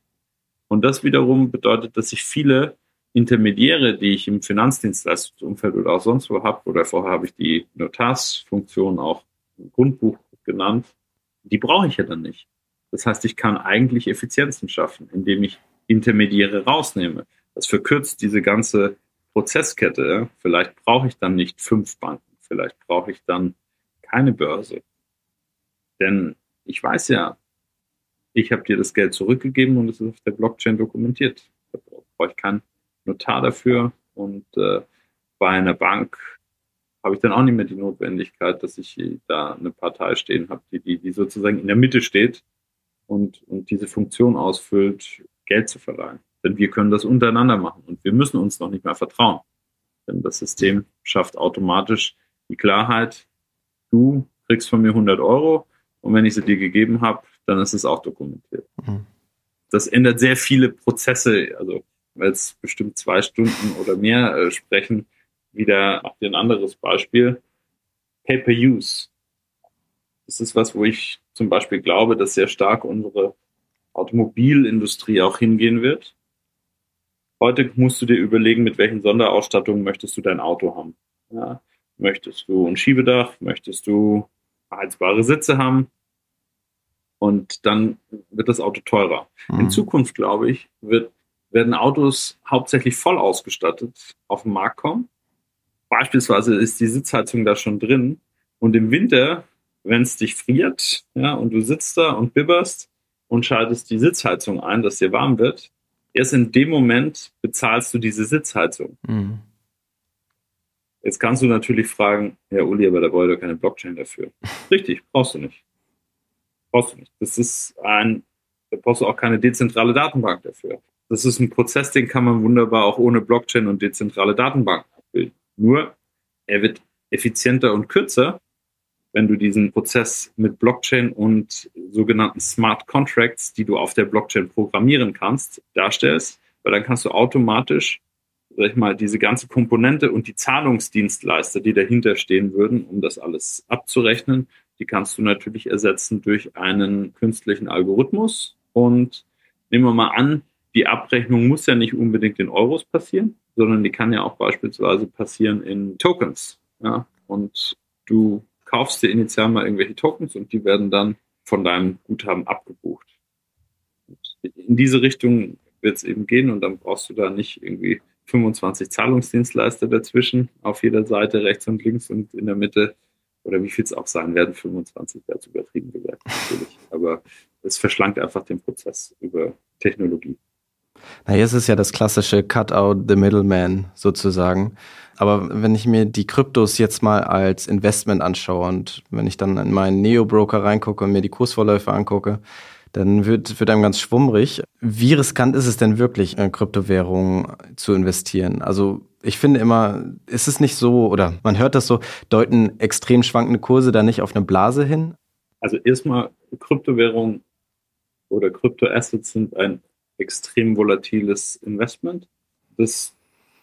Und das wiederum bedeutet, dass ich viele Intermediäre, die ich im Finanzdienstleistungsumfeld oder auch sonst wo habe, oder vorher habe ich die Notarsfunktion auch im Grundbuch genannt, die brauche ich ja dann nicht. Das heißt, ich kann eigentlich Effizienzen schaffen, indem ich Intermediäre rausnehme. Das verkürzt diese ganze Prozesskette. Vielleicht brauche ich dann nicht fünf Banken, vielleicht brauche ich dann keine Börse. Denn ich weiß ja, ich habe dir das Geld zurückgegeben und es ist auf der Blockchain dokumentiert. Da brauche ich keinen Notar dafür und äh, bei einer Bank habe ich dann auch nicht mehr die Notwendigkeit, dass ich da eine Partei stehen habe, die, die, die sozusagen in der Mitte steht und, und diese Funktion ausfüllt, Geld zu verleihen. Denn wir können das untereinander machen und wir müssen uns noch nicht mehr vertrauen. Denn das System schafft automatisch die Klarheit, du kriegst von mir 100 Euro und wenn ich sie dir gegeben habe, dann ist es auch dokumentiert. Mhm. Das ändert sehr viele Prozesse, also weil es bestimmt zwei Stunden oder mehr äh, sprechen, wieder ein anderes Beispiel. Pay-per-Use. Das ist was, wo ich zum Beispiel glaube, dass sehr stark unsere Automobilindustrie auch hingehen wird. Heute musst du dir überlegen, mit welchen Sonderausstattungen möchtest du dein Auto haben. Ja, möchtest du ein Schiebedach? Möchtest du heizbare Sitze haben? Und dann wird das Auto teurer. Mhm. In Zukunft, glaube ich, wird werden Autos hauptsächlich voll ausgestattet auf den Markt kommen. Beispielsweise ist die Sitzheizung da schon drin. Und im Winter, wenn es dich friert, ja, und du sitzt da und bibberst und schaltest die Sitzheizung ein, dass dir warm wird, erst in dem Moment bezahlst du diese Sitzheizung. Mhm. Jetzt kannst du natürlich fragen, ja, Uli, aber da brauche ich doch keine Blockchain dafür. Richtig, brauchst du nicht. Brauchst du nicht. Das ist ein, da brauchst du auch keine dezentrale Datenbank dafür. Das ist ein Prozess, den kann man wunderbar auch ohne Blockchain und dezentrale Datenbanken abbilden. Nur, er wird effizienter und kürzer, wenn du diesen Prozess mit Blockchain und sogenannten Smart Contracts, die du auf der Blockchain programmieren kannst, darstellst, weil dann kannst du automatisch, sag ich mal, diese ganze Komponente und die Zahlungsdienstleister, die dahinter stehen würden, um das alles abzurechnen, die kannst du natürlich ersetzen durch einen künstlichen Algorithmus. Und nehmen wir mal an, die Abrechnung muss ja nicht unbedingt in Euros passieren, sondern die kann ja auch beispielsweise passieren in Tokens. Ja? Und du kaufst dir initial mal irgendwelche Tokens und die werden dann von deinem Guthaben abgebucht. Und in diese Richtung wird es eben gehen und dann brauchst du da nicht irgendwie 25 Zahlungsdienstleister dazwischen auf jeder Seite, rechts und links und in der Mitte oder wie viel es auch sein werden, 25 wäre übertrieben gesagt, natürlich. Aber es verschlankt einfach den Prozess über Technologie. Na, hier ist es ja das klassische Cut out the middleman sozusagen. Aber wenn ich mir die Kryptos jetzt mal als Investment anschaue und wenn ich dann in meinen Neo-Broker reingucke und mir die Kursvorläufe angucke, dann wird, wird einem ganz schwummrig. Wie riskant ist es denn wirklich, in Kryptowährungen zu investieren? Also ich finde immer, ist es nicht so, oder man hört das so, deuten extrem schwankende Kurse da nicht auf eine Blase hin? Also erstmal, Kryptowährungen oder Kryptoassets sind ein extrem volatiles Investment, das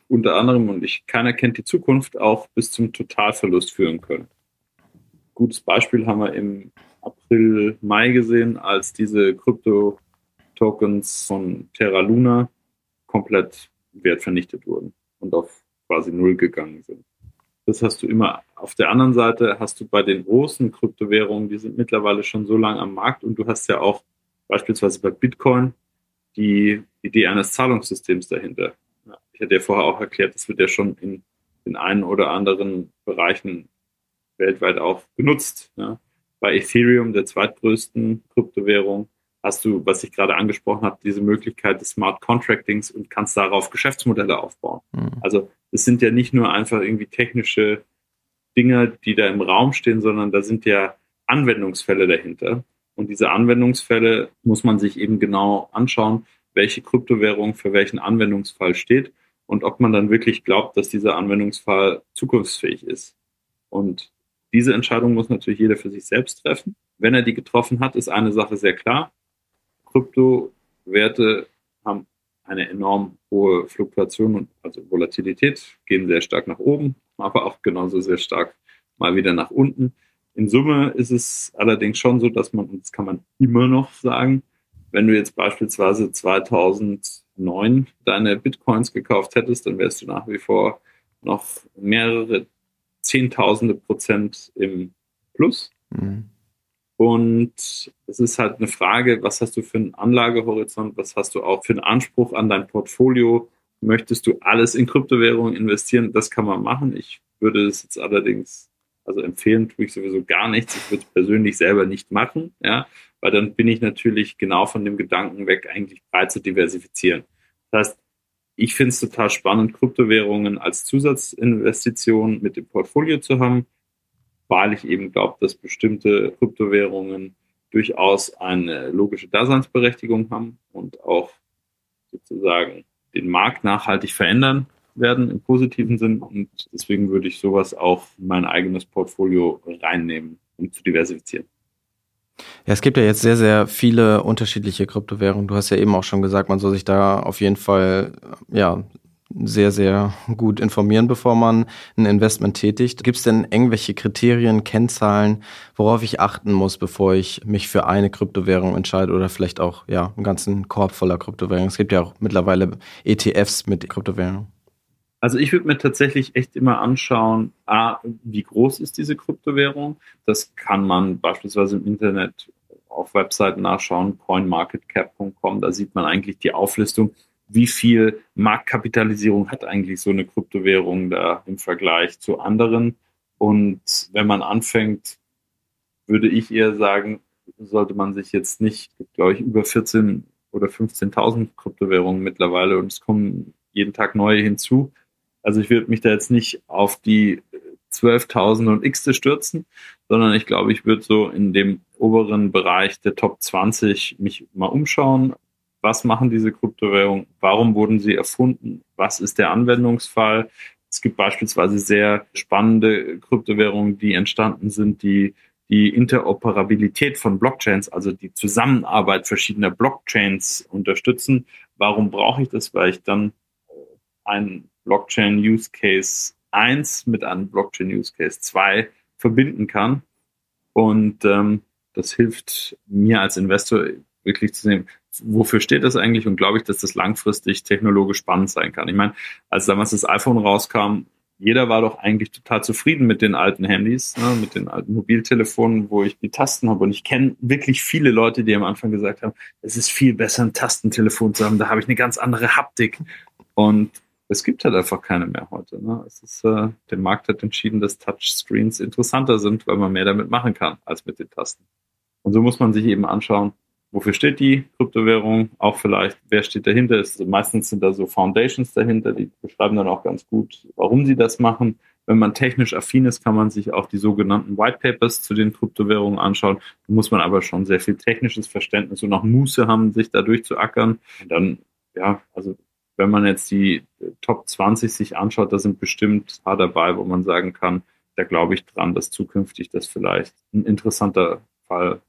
unter anderem, und ich, keiner kennt die Zukunft, auch bis zum Totalverlust führen können. Gutes Beispiel haben wir im April, Mai gesehen, als diese Krypto-Tokens von Terra Luna komplett wertvernichtet wurden und auf quasi Null gegangen sind. Das hast du immer. Auf der anderen Seite hast du bei den großen Kryptowährungen, die sind mittlerweile schon so lange am Markt und du hast ja auch beispielsweise bei Bitcoin die Idee eines Zahlungssystems dahinter. Ich hatte ja vorher auch erklärt, das wird ja schon in den einen oder anderen Bereichen weltweit auch genutzt. Ja. Bei Ethereum, der zweitgrößten Kryptowährung, hast du, was ich gerade angesprochen habe, diese Möglichkeit des Smart Contractings und kannst darauf Geschäftsmodelle aufbauen. Mhm. Also es sind ja nicht nur einfach irgendwie technische Dinge, die da im Raum stehen, sondern da sind ja Anwendungsfälle dahinter. Und diese Anwendungsfälle muss man sich eben genau anschauen, welche Kryptowährung für welchen Anwendungsfall steht und ob man dann wirklich glaubt, dass dieser Anwendungsfall zukunftsfähig ist. Und diese Entscheidung muss natürlich jeder für sich selbst treffen. Wenn er die getroffen hat, ist eine Sache sehr klar. Kryptowerte haben eine enorm hohe Fluktuation und also Volatilität, gehen sehr stark nach oben, aber auch genauso sehr stark mal wieder nach unten. In Summe ist es allerdings schon so, dass man, und das kann man immer noch sagen, wenn du jetzt beispielsweise 2009 deine Bitcoins gekauft hättest, dann wärst du nach wie vor noch mehrere Zehntausende Prozent im Plus. Mhm. Und es ist halt eine Frage, was hast du für einen Anlagehorizont, was hast du auch für einen Anspruch an dein Portfolio? Möchtest du alles in Kryptowährungen investieren? Das kann man machen. Ich würde es jetzt allerdings, also empfehlen tue ich sowieso gar nichts. Ich würde es persönlich selber nicht machen, ja, weil dann bin ich natürlich genau von dem Gedanken weg, eigentlich breit zu diversifizieren. Das heißt, ich finde es total spannend, Kryptowährungen als Zusatzinvestition mit dem Portfolio zu haben weil ich eben glaube, dass bestimmte Kryptowährungen durchaus eine logische Daseinsberechtigung haben und auch sozusagen den Markt nachhaltig verändern werden im positiven Sinn. Und deswegen würde ich sowas auch in mein eigenes Portfolio reinnehmen, um zu diversifizieren. Ja, es gibt ja jetzt sehr, sehr viele unterschiedliche Kryptowährungen. Du hast ja eben auch schon gesagt, man soll sich da auf jeden Fall ja sehr, sehr gut informieren, bevor man ein Investment tätigt. Gibt es denn irgendwelche Kriterien, Kennzahlen, worauf ich achten muss, bevor ich mich für eine Kryptowährung entscheide oder vielleicht auch ja einen ganzen Korb voller Kryptowährungen? Es gibt ja auch mittlerweile ETFs mit Kryptowährungen. Also ich würde mir tatsächlich echt immer anschauen, a, wie groß ist diese Kryptowährung? Das kann man beispielsweise im Internet auf Webseiten nachschauen, coinmarketcap.com, da sieht man eigentlich die Auflistung, wie viel Marktkapitalisierung hat eigentlich so eine Kryptowährung da im Vergleich zu anderen. Und wenn man anfängt, würde ich eher sagen, sollte man sich jetzt nicht, glaube ich, über 14 oder 15.000 Kryptowährungen mittlerweile und es kommen jeden Tag neue hinzu. Also ich würde mich da jetzt nicht auf die 12.000 und x stürzen, sondern ich glaube, ich würde so in dem oberen Bereich der Top 20 mich mal umschauen, was machen diese Kryptowährungen, warum wurden sie erfunden, was ist der Anwendungsfall. Es gibt beispielsweise sehr spannende Kryptowährungen, die entstanden sind, die die Interoperabilität von Blockchains, also die Zusammenarbeit verschiedener Blockchains unterstützen. Warum brauche ich das? Weil ich dann einen Blockchain-Use Case 1 mit einem Blockchain-Use Case 2 verbinden kann. Und ähm, das hilft mir als Investor wirklich zu sehen, wofür steht das eigentlich und glaube ich, dass das langfristig technologisch spannend sein kann. Ich meine, als damals das iPhone rauskam, jeder war doch eigentlich total zufrieden mit den alten Handys, ne, mit den alten Mobiltelefonen, wo ich die Tasten habe. Und ich kenne wirklich viele Leute, die am Anfang gesagt haben, es ist viel besser, ein Tastentelefon zu haben, da habe ich eine ganz andere Haptik. Und es gibt halt einfach keine mehr heute. Ne? Es ist, äh, der Markt hat entschieden, dass Touchscreens interessanter sind, weil man mehr damit machen kann als mit den Tasten. Und so muss man sich eben anschauen, wofür steht die Kryptowährung, auch vielleicht, wer steht dahinter. Also meistens sind da so Foundations dahinter, die beschreiben dann auch ganz gut, warum sie das machen. Wenn man technisch affin ist, kann man sich auch die sogenannten White Papers zu den Kryptowährungen anschauen. Da muss man aber schon sehr viel technisches Verständnis und auch Muße haben, sich da durchzuackern. Und dann, ja, also wenn man jetzt die Top 20 sich anschaut, da sind bestimmt ein paar dabei, wo man sagen kann, da glaube ich dran, dass zukünftig das vielleicht ein interessanter Fall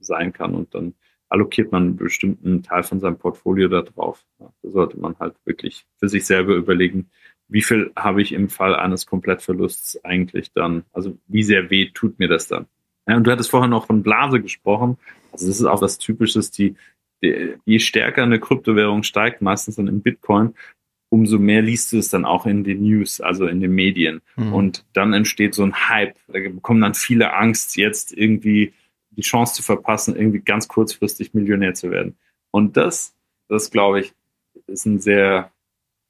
sein kann und dann allokiert man einen bestimmten Teil von seinem Portfolio da drauf. da sollte man halt wirklich für sich selber überlegen, wie viel habe ich im Fall eines Komplettverlusts eigentlich dann, also wie sehr weh tut mir das dann. Ja, und du hattest vorher noch von Blase gesprochen. Also das ist auch was Typisches, die, je stärker eine Kryptowährung steigt, meistens dann im Bitcoin, umso mehr liest du es dann auch in den News, also in den Medien. Mhm. Und dann entsteht so ein Hype. Da bekommen dann viele Angst, jetzt irgendwie die Chance zu verpassen, irgendwie ganz kurzfristig Millionär zu werden. Und das, das glaube ich, ist ein sehr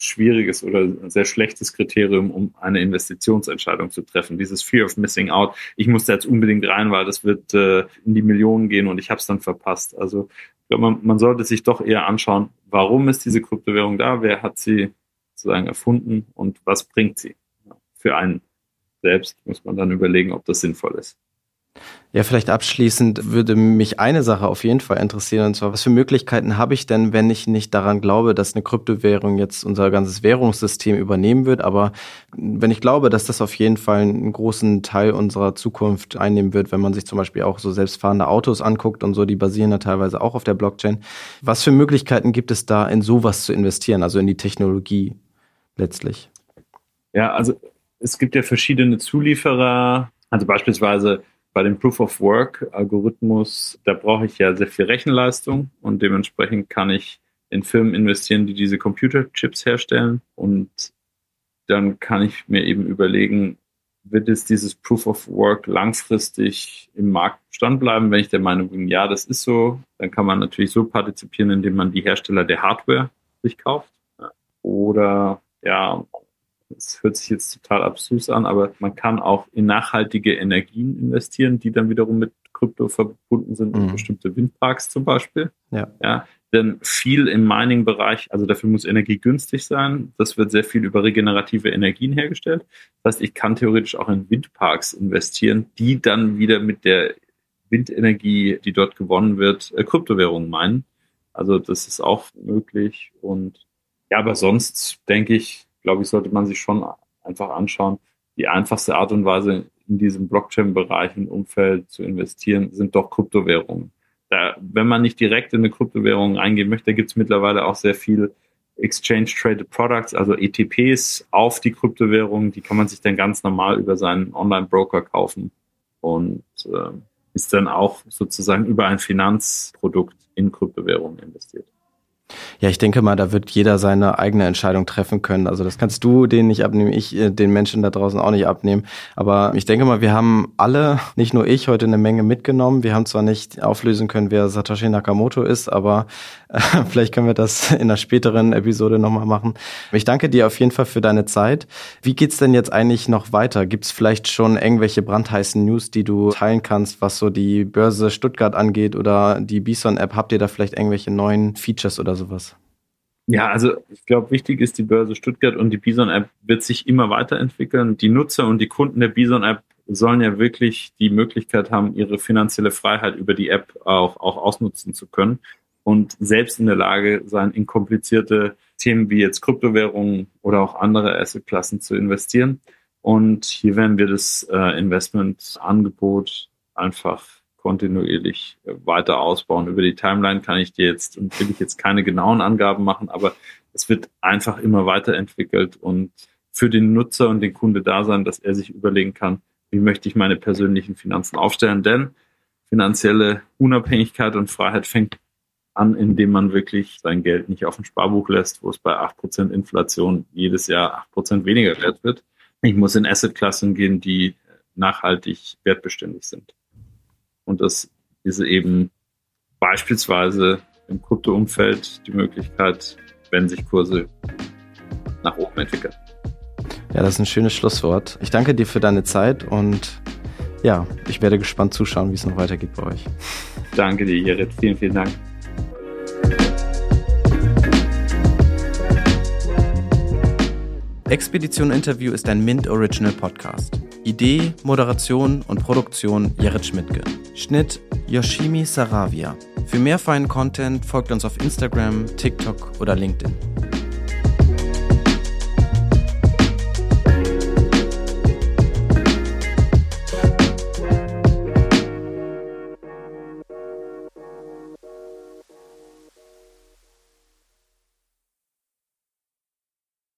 schwieriges oder sehr schlechtes Kriterium, um eine Investitionsentscheidung zu treffen. Dieses Fear of Missing Out. Ich muss da jetzt unbedingt rein, weil das wird äh, in die Millionen gehen und ich habe es dann verpasst. Also man, man sollte sich doch eher anschauen, warum ist diese Kryptowährung da, wer hat sie sozusagen erfunden und was bringt sie. Für einen selbst muss man dann überlegen, ob das sinnvoll ist. Ja, vielleicht abschließend würde mich eine Sache auf jeden Fall interessieren, und zwar, was für Möglichkeiten habe ich denn, wenn ich nicht daran glaube, dass eine Kryptowährung jetzt unser ganzes Währungssystem übernehmen wird, aber wenn ich glaube, dass das auf jeden Fall einen großen Teil unserer Zukunft einnehmen wird, wenn man sich zum Beispiel auch so selbstfahrende Autos anguckt und so, die basieren ja teilweise auch auf der Blockchain. Was für Möglichkeiten gibt es da, in sowas zu investieren, also in die Technologie letztlich? Ja, also es gibt ja verschiedene Zulieferer, also beispielsweise bei dem Proof of Work Algorithmus, da brauche ich ja sehr viel Rechenleistung und dementsprechend kann ich in Firmen investieren, die diese Computerchips herstellen und dann kann ich mir eben überlegen, wird es dieses Proof of Work langfristig im Markt Bestand bleiben? Wenn ich der Meinung bin, ja, das ist so, dann kann man natürlich so partizipieren, indem man die Hersteller der Hardware sich kauft. Oder ja, es hört sich jetzt total abstrus an, aber man kann auch in nachhaltige Energien investieren, die dann wiederum mit Krypto verbunden sind, mhm. bestimmte Windparks zum Beispiel. Ja. ja. Denn viel im Mining-Bereich, also dafür muss Energie günstig sein. Das wird sehr viel über regenerative Energien hergestellt. Das heißt, ich kann theoretisch auch in Windparks investieren, die dann wieder mit der Windenergie, die dort gewonnen wird, äh, Kryptowährungen meinen. Also das ist auch möglich. Und ja, aber sonst denke ich, glaube ich, sollte man sich schon einfach anschauen. Die einfachste Art und Weise, in diesem Blockchain-Bereich und Umfeld zu investieren, sind doch Kryptowährungen. Da, wenn man nicht direkt in eine Kryptowährung reingehen möchte, gibt es mittlerweile auch sehr viel Exchange Traded Products, also ETPs auf die Kryptowährungen. Die kann man sich dann ganz normal über seinen Online-Broker kaufen und äh, ist dann auch sozusagen über ein Finanzprodukt in Kryptowährungen investiert. Ja, ich denke mal, da wird jeder seine eigene Entscheidung treffen können. Also das kannst du denen nicht abnehmen, ich äh, den Menschen da draußen auch nicht abnehmen. Aber ich denke mal, wir haben alle, nicht nur ich, heute eine Menge mitgenommen. Wir haben zwar nicht auflösen können, wer Satoshi Nakamoto ist, aber äh, vielleicht können wir das in einer späteren Episode nochmal machen. Ich danke dir auf jeden Fall für deine Zeit. Wie geht's denn jetzt eigentlich noch weiter? Gibt es vielleicht schon irgendwelche brandheißen News, die du teilen kannst, was so die Börse Stuttgart angeht oder die Bison-App? Habt ihr da vielleicht irgendwelche neuen Features oder sowas? Ja, also ich glaube, wichtig ist die Börse Stuttgart und die Bison-App wird sich immer weiterentwickeln. Die Nutzer und die Kunden der Bison-App sollen ja wirklich die Möglichkeit haben, ihre finanzielle Freiheit über die App auch, auch ausnutzen zu können und selbst in der Lage sein, in komplizierte Themen wie jetzt Kryptowährungen oder auch andere Assetklassen zu investieren. Und hier werden wir das äh, Investmentangebot einfach kontinuierlich äh, weiter ausbauen. Über die Timeline kann ich dir jetzt und will ich jetzt keine genauen Angaben machen, aber es wird einfach immer weiterentwickelt und für den Nutzer und den Kunde da sein, dass er sich überlegen kann, wie möchte ich meine persönlichen Finanzen aufstellen. Denn finanzielle Unabhängigkeit und Freiheit fängt an, indem man wirklich sein Geld nicht auf dem Sparbuch lässt, wo es bei 8% Inflation jedes Jahr 8% weniger wert wird. Ich muss in Assetklassen gehen, die nachhaltig wertbeständig sind. Und das ist eben beispielsweise im Krypto-Umfeld die Möglichkeit, wenn sich Kurse nach oben entwickeln. Ja, das ist ein schönes Schlusswort. Ich danke dir für deine Zeit und ja, ich werde gespannt zuschauen, wie es noch weitergeht bei euch. Danke dir, Irit. Vielen, vielen Dank. Expedition Interview ist ein Mint Original Podcast. Idee, Moderation und Produktion Jared Schmidtke. Schnitt Yoshimi Saravia. Für mehr feinen Content folgt uns auf Instagram, TikTok oder LinkedIn.